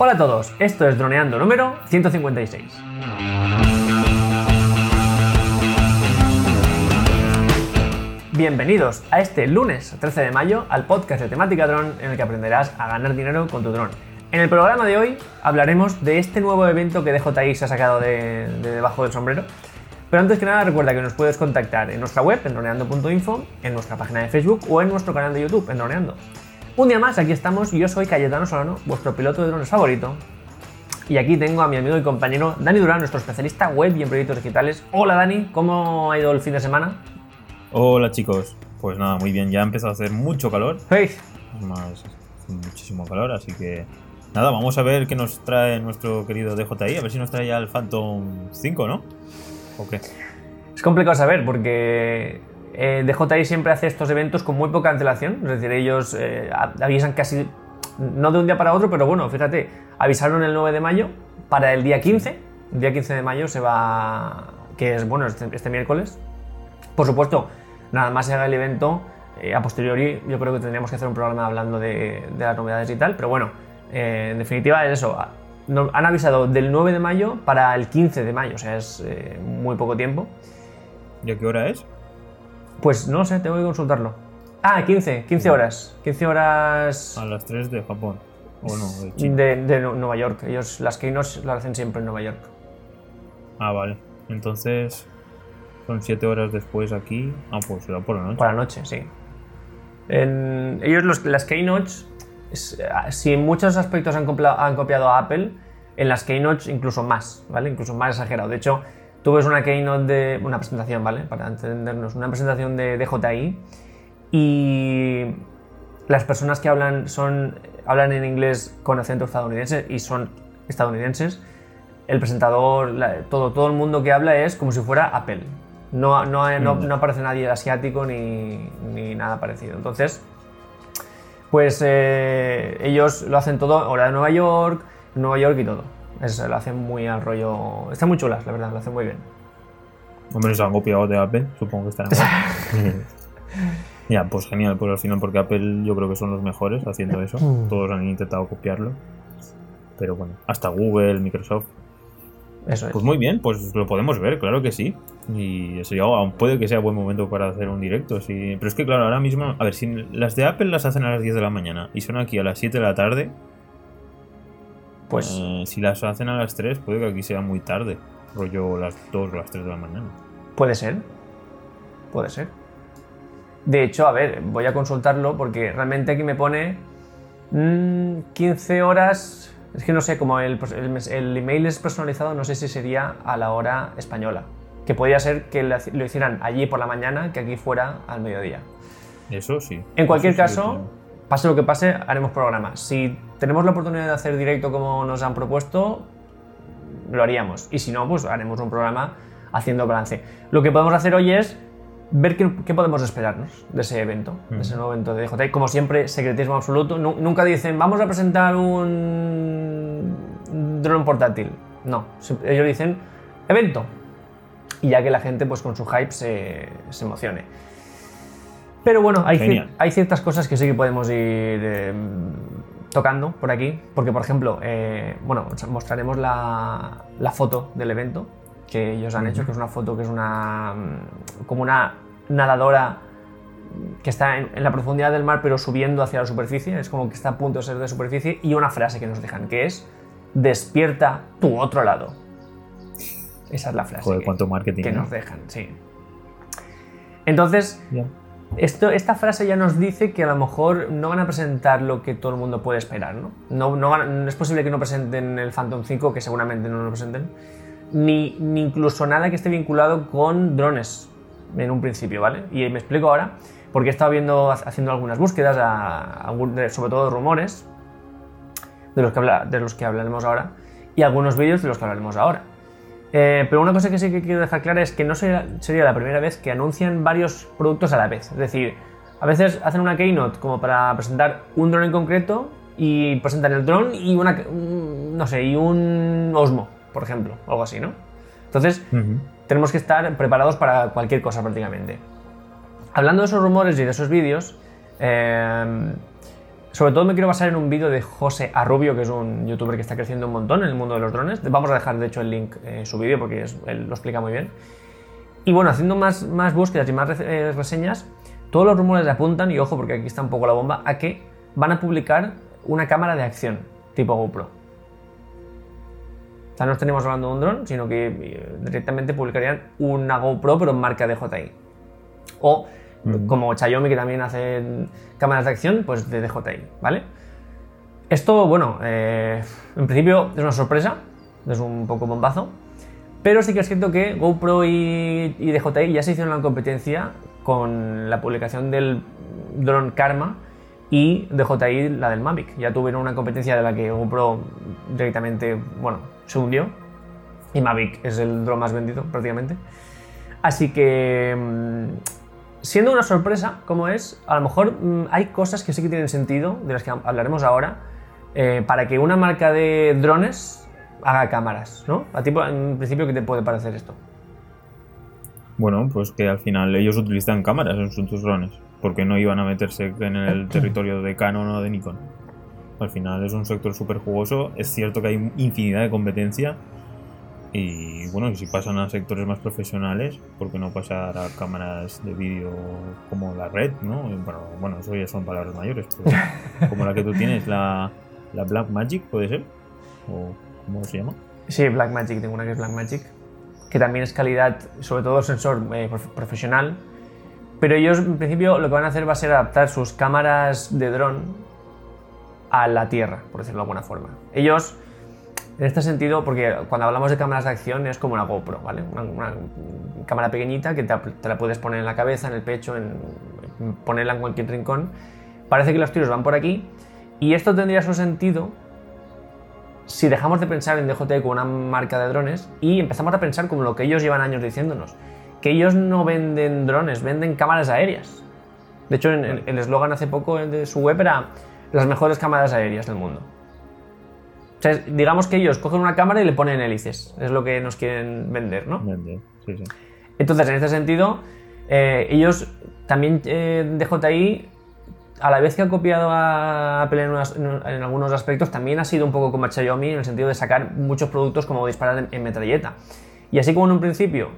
Hola a todos, esto es Droneando número 156. Bienvenidos a este lunes 13 de mayo al podcast de temática dron en el que aprenderás a ganar dinero con tu dron. En el programa de hoy hablaremos de este nuevo evento que DJI se ha sacado de, de debajo del sombrero. Pero antes que nada recuerda que nos puedes contactar en nuestra web en droneando.info, en nuestra página de Facebook o en nuestro canal de YouTube en Droneando. Un día más, aquí estamos yo soy Cayetano Solano, vuestro piloto de drones favorito. Y aquí tengo a mi amigo y compañero Dani Durán, nuestro especialista web y en proyectos digitales. Hola Dani, ¿cómo ha ido el fin de semana? Hola chicos, pues nada, muy bien, ya ha empezado a hacer mucho calor. Hey. Más, muchísimo calor, así que nada, vamos a ver qué nos trae nuestro querido DJI, a ver si nos trae ya el Phantom 5, ¿no? ¿O qué? Es complicado saber porque eh, DJI siempre hace estos eventos con muy poca antelación, es decir, ellos eh, avisan casi, no de un día para otro, pero bueno, fíjate, avisaron el 9 de mayo para el día 15, el día 15 de mayo se va, que es bueno, este, este miércoles. Por supuesto, nada más se haga el evento, eh, a posteriori yo creo que tendríamos que hacer un programa hablando de, de las novedades y tal, pero bueno, eh, en definitiva es eso, no, han avisado del 9 de mayo para el 15 de mayo, o sea, es eh, muy poco tiempo. ¿Y a qué hora es? Pues no sé, tengo que consultarlo. Ah, 15, 15 horas. 15 horas A las 3 de Japón. O no, de China. de, de Nu- Nueva York. Ellos las keynotes las hacen siempre en Nueva York. Ah, vale. Entonces, son 7 horas después aquí. Ah, pues será por la noche. Por la noche, sí. En- ellos los- las keynotes, es- eh, si en muchos aspectos han, han copiado a Apple, en las keynotes incluso más, ¿vale? Incluso más exagerado. De hecho, tú ves una keynote de... una presentación, ¿vale? Para entendernos, una presentación de DJI y las personas que hablan son hablan en inglés con acento estadounidense y son estadounidenses. El presentador, la- todo, todo el mundo que habla es como si fuera Apple. No, no, no, Mm. no aparece nadie asiático ni, ni nada parecido. Entonces, pues eh, ellos lo hacen todo, hora de Nueva York, Nueva York y todo. Es- lo hacen muy al rollo. Están muy chulas, la verdad, lo hacen muy bien. Hombre, se han copiado de Apple, supongo que estarán. Ya, pues genial, pues al final, porque Apple yo creo que son los mejores haciendo eso. Mm. Todos han intentado copiarlo. Pero bueno, hasta Google, Microsoft. Eso es. Pues muy bien, pues lo podemos ver, claro que sí. Y sería, aún puede que sea buen momento para hacer un directo, sí. Pero es que claro, ahora mismo, a ver, si las de Apple las hacen a las 10 de la mañana y son aquí a las 7 de la tarde, Pues eh, si las hacen a las 3, puede que aquí sea muy tarde. Rollo las 2 o las 3 de la mañana. puede ser. Puede ser. De hecho, a ver, voy a consultarlo porque realmente aquí me pone mm, 15 horas. Es que no sé, como el, el email es personalizado, no sé si sería a la hora española. Que podría ser que lo hicieran allí por la mañana que aquí fuera al mediodía. Eso sí. En cualquier sí caso. Pase lo que pase, haremos programa. Si tenemos la oportunidad de hacer directo como nos han propuesto, lo haríamos. Y si no, pues haremos un programa haciendo balance. Lo que podemos hacer hoy es ver qué, qué podemos esperarnos de ese evento, de ese nuevo evento de DJI. Como siempre, secretismo absoluto. Nu- nunca dicen, vamos a presentar un dron portátil. No, ellos dicen, evento. Y ya que la gente, pues con su hype, se, se emocione. Pero bueno, hay, cier- Genial. hay ciertas cosas que sí que podemos ir eh, tocando por aquí. Porque, por ejemplo, eh, bueno, os mostraremos la, la foto del evento que ellos han hecho, que es una foto que es una. mm, como una nadadora que está en, en la profundidad del mar, pero subiendo hacia la superficie. Es como que está a punto de ser de superficie. Y una frase que nos dejan, que es: Despierta tu otro lado. Esa es la frase. Joder, que- cuánto marketing. que ¿no? nos dejan, sí. Entonces. Esto, esta frase ya nos dice que a lo mejor no van a presentar lo que todo el mundo puede esperar, ¿no? No, no van- es posible que no presenten el Phantom 5, que seguramente no lo presenten, ni, ni incluso nada que esté vinculado con drones en un principio, ¿vale? Y me explico ahora, porque he estado viendo, haciendo algunas búsquedas, sobre todo rumores, de los, que de los que hablaremos ahora, y algunos vídeos de los que hablaremos ahora. Eh, pero una cosa que sí que quiero dejar clara es que no sería, sería la primera vez que anuncian varios productos a la vez. Es decir, a veces hacen una keynote como para presentar un dron en concreto y presentan el dron y una, un- no sé, y un Osmo, por ejemplo, o algo así, ¿no? Entonces, tenemos que estar preparados para cualquier cosa prácticamente. Hablando de esos rumores y de esos vídeos, eh, Sobre todo me quiero basar en un vídeo de José Arrubio, que es un youtuber que está creciendo un montón en el mundo de los drones. Vamos a dejar, de hecho, el link en su vídeo porque él lo explica muy bien. Y bueno, haciendo más, más búsquedas y más eh, reseñas, todos los rumores apuntan, y ojo porque aquí está un poco la bomba, a que van a publicar una cámara de acción tipo GoPro. O sea, no estaríamos hablando de un dron, sino que eh, directamente publicarían una GoPro, pero en marca DJI. O como Xiaomi, que también hace cámaras de acción, pues de DJI, ¿vale? Esto, bueno, eh, en principio es una sorpresa, es un poco bombazo, pero sí que es cierto que GoPro y, y DJI ya se hicieron la competencia con la publicación del dron Karma y DJI la del Mavic. Ya tuvieron una competencia de la que GoPro directamente, bueno, se hundió y Mavic es el dron más vendido prácticamente. Así que mm, siendo una sorpresa como es, a lo mejor mm, hay cosas que sí que tienen sentido, de las que hablaremos ahora, eh, para que una marca de drones haga cámaras, ¿no? A ti, en principio, ¿qué te puede parecer esto? Bueno, pues que al final ellos utilizan cámaras en sus drones, porque no iban a meterse en el territorio de Canon o de Nikon. Al final es un sector súper jugoso, es cierto que hay infinidad de competencia, y bueno, si pasan a sectores más profesionales, ¿por qué no pasar a cámaras de vídeo como la red, ¿no? Bueno, bueno, eso ya son palabras mayores, pero como la que tú tienes, la, la Black Magic, ¿puede ser? ¿O cómo se llama? Sí, Black Magic, tengo una que es Black Magic, que también es calidad, sobre todo sensor eh, profesional, pero ellos en principio lo que van a hacer va a ser adaptar sus cámaras de dron a la Tierra, por decirlo de alguna forma. Ellos en este sentido, porque cuando hablamos de cámaras de acción es como una GoPro, ¿vale? Una, cámara pequeñita que te, la puedes poner en la cabeza, en el pecho, en, ponerla en cualquier rincón. Parece que los tiros van por aquí y esto tendría su sentido si dejamos de pensar en DJI como una marca de drones y empezamos a pensar como lo que ellos llevan años diciéndonos, que ellos no venden drones, venden cámaras aéreas. De hecho, el eslogan hace poco de su web era las mejores cámaras aéreas del mundo digamos que ellos cogen una cámara y le ponen hélices. Es lo que nos quieren vender, ¿no? Vender, sí, sí. Entonces, en este sentido, eh, ellos también eh, DJI, a la vez que ha copiado a Apple en, algunos aspectos, también ha sido un poco como Xiaomi en el sentido de sacar muchos productos como disparar en, metralleta. Y así como en un principio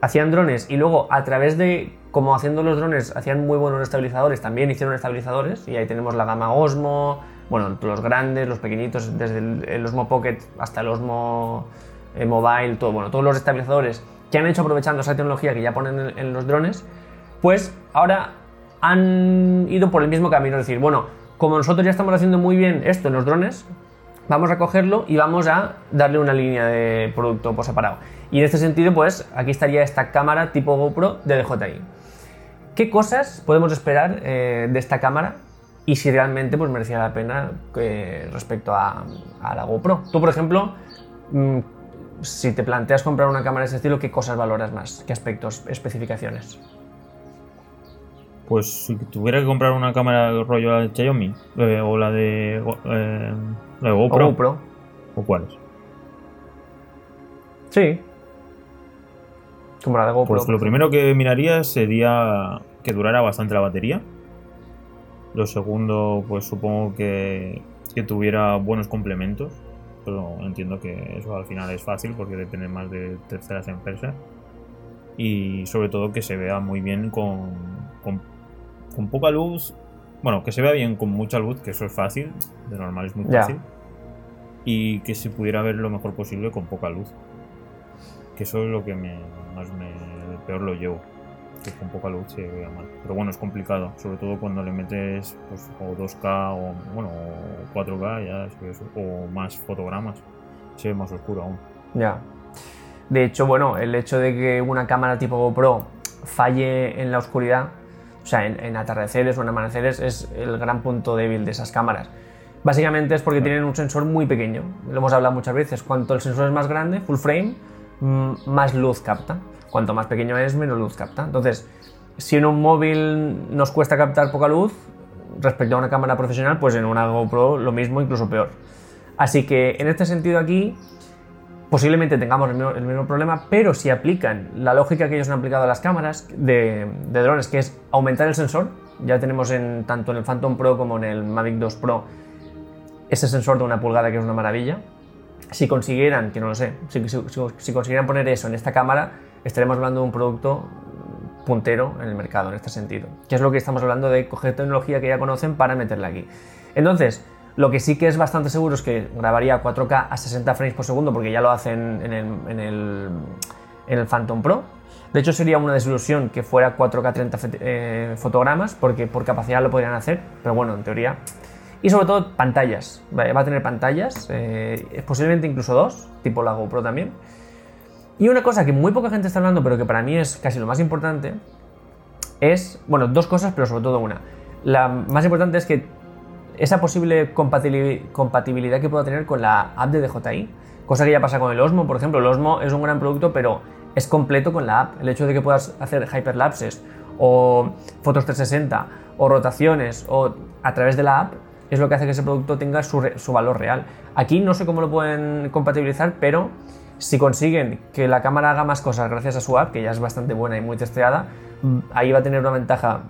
hacían drones y luego a través de, como haciendo los drones, hacían muy buenos estabilizadores, también hicieron estabilizadores. Y ahí tenemos la gama Osmo, bueno, los grandes, los pequeñitos, desde el, Osmo Pocket hasta el Osmo eh, Mobile, bueno, todos los estabilizadores que han hecho aprovechando esa tecnología que ya ponen en, los drones, pues ahora han ido por el mismo camino, es decir, bueno, como nosotros ya estamos haciendo muy bien esto en los drones, vamos a cogerlo y vamos a darle una línea de producto por separado. Y en este sentido, pues aquí estaría esta cámara tipo GoPro de DJI. ¿Qué cosas podemos esperar eh, de esta cámara y si realmente pues, merecía la pena eh, respecto a, la GoPro. Tú, por ejemplo, mm, si te planteas comprar una cámara de ese estilo, ¿qué cosas valoras más? ¿Qué aspectos, especificaciones? Pues si tuviera que comprar una cámara rollo de Xiaomi eh, o la de, eh, la de GoPro. ¿O, GoPro. ¿O cuáles? Sí. Como la de GoPro. Pues lo primero que miraría sería que durara bastante la batería lo segundo, pues supongo que, que tuviera buenos complementos. Pero entiendo que eso al final es fácil porque depende más de terceras empresas. Y sobre todo que se vea muy bien con, con, poca luz. Bueno, que se vea bien con mucha luz, que eso es fácil. De normal es muy fácil. Y que se pudiera ver lo mejor posible con poca luz. Que eso es lo que me, más me peor lo llevo con poca luz se vea mal. Pero bueno, es complicado, sobre todo cuando le metes pues, o 2K o bueno, 4K ya o más fotogramas, se ve más oscuro aún. Ya. De hecho, bueno, el hecho de que una cámara tipo GoPro falle en la oscuridad, o sea, en, atardeceres o en amaneceres, es el gran punto débil de esas cámaras. Básicamente es porque tienen un sensor muy pequeño. Lo hemos hablado muchas veces. Cuanto el sensor es más grande, full frame, mm, más luz capta. Cuanto más pequeño es, menos luz capta. Entonces, si en un móvil nos cuesta captar poca luz, respecto a una cámara profesional, pues en una GoPro lo mismo, incluso peor. Así que en este sentido aquí, posiblemente tengamos el mismo, problema, pero si aplican la lógica que ellos han aplicado a las cámaras de, drones, que es aumentar el sensor, Ya tenemos en, tanto en el Phantom Pro como en el Mavic 2 Pro ese sensor de una pulgada que es una maravilla. Si consiguieran, que no lo sé, si consiguieran poner eso en esta cámara, estaremos hablando de un producto puntero en el mercado en este sentido. Que es lo que estamos hablando de coger tecnología que ya conocen para meterla aquí. Entonces, lo que sí que es bastante seguro es que grabaría 4K a 60 frames por segundo porque ya lo hacen en el, Phantom Pro. De hecho, sería una desilusión que fuera 4K 30 fe- eh, fotogramas porque por capacidad lo podrían hacer, pero bueno, en teoría. Y sobre todo pantallas. Va a tener pantallas, eh, posiblemente incluso dos, tipo la GoPro también. Y una cosa que muy poca gente está hablando, pero que para mí es casi lo más importante, es, bueno, dos cosas, pero sobre todo una. La más importante es que esa posible compatibili- compatibilidad que pueda tener con la app de DJI, cosa que ya pasa con el Osmo, por ejemplo. El Osmo es un gran producto, pero es completo con la app. El hecho de que puedas hacer hyperlapses o fotos 360 o rotaciones o a través de la app es lo que hace que ese producto tenga su, su valor real. Aquí no sé cómo lo pueden compatibilizar, pero si consiguen que la cámara haga más cosas gracias a su app, que ya es bastante buena y muy testeada, mm, ahí va a tener una ventaja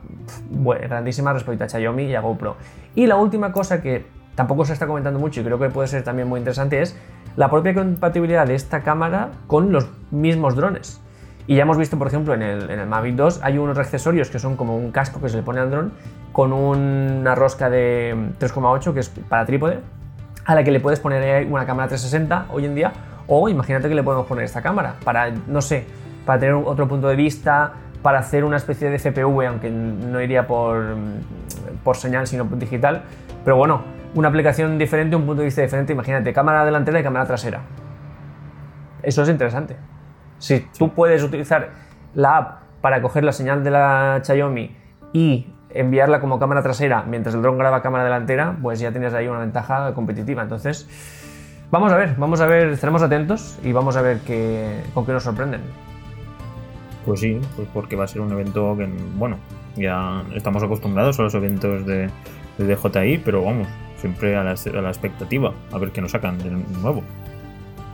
grandísima respecto a Xiaomi y a GoPro. Y la última cosa que tampoco se está comentando mucho y creo que puede ser también muy interesante es la propia compatibilidad de esta cámara con los mismos drones. Y ya hemos visto, por ejemplo, en el, en el Mavic 2 hay unos accesorios que son como un casco que se le pone al dron con una rosca de 3,8 que es para trípode, a la que le puedes poner una cámara 360 hoy en día, o imagínate que le podemos poner esta cámara para, no sé, para tener otro punto de vista, para hacer una especie de CPV, aunque no iría por, por señal, sino digital. Pero bueno, una aplicación diferente, un punto de vista diferente, imagínate, cámara delantera y cámara trasera. Eso es interesante. Si tú puedes utilizar la app para coger la señal de la Xiaomi y enviarla como cámara trasera mientras el dron graba cámara delantera, pues ya tienes ahí una ventaja competitiva. Entonces, vamos a ver, vamos a ver, estaremos atentos y vamos a ver qué, con qué nos sorprenden. Pues sí, pues porque va a ser un evento que, bueno, ya estamos acostumbrados a los eventos de, de DJI, pero vamos, siempre a la, a la expectativa, a ver qué nos sacan de nuevo.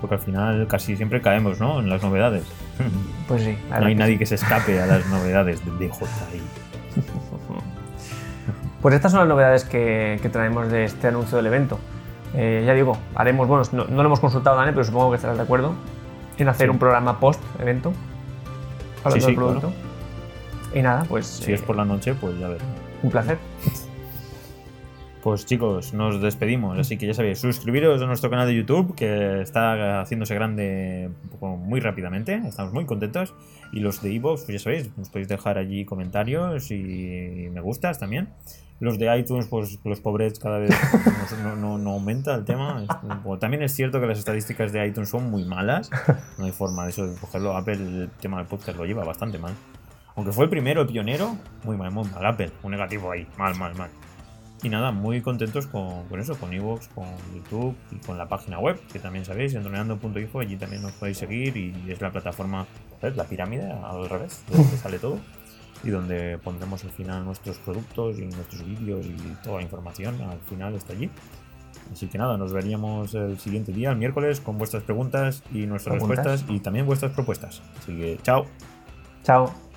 Porque al final casi siempre caemos, ¿no? En las novedades. Pues sí, No hay que nadie que se escape a las novedades de DJI. Pues estas son las novedades que, que traemos de este anuncio del evento. Eh, ya digo, haremos, bueno, no, no lo hemos consultado, Dani, pero supongo que estarás de acuerdo en hacer Sí. un programa post-evento. Hablando Sí, sí, del producto. Y nada, pues Si eh, es por la noche, pues ya ver. un placer. Pues chicos, nos despedimos, así que ya sabéis, suscribiros a nuestro canal de YouTube, que está haciéndose grande muy rápidamente, estamos muy contentos. Y los de iVoox, pues ya sabéis, nos podéis dejar allí comentarios y me gustas también. Los de iTunes, pues los pobres cada vez no, no- no aumenta el tema. También es cierto que las estadísticas de iTunes son muy malas, no hay forma de eso de cogerlo. Apple, el tema del podcast lo lleva bastante mal. Aunque fue el primero, el pionero, muy mal, muy mal. Apple, un negativo ahí, mal, mal, mal. Y nada, muy contentos con, con eso, con Evox, con YouTube y con la página web, que también sabéis, en droneando.info, allí también nos podéis seguir y es la plataforma. La pirámide al revés, de donde sale todo y donde pondremos al final nuestros productos y nuestros vídeos y toda la información, al final está allí. Así que nada, nos veríamos el siguiente día, el miércoles, con vuestras preguntas y nuestras Preguntas. respuestas y también vuestras propuestas. Así que chao. Chao.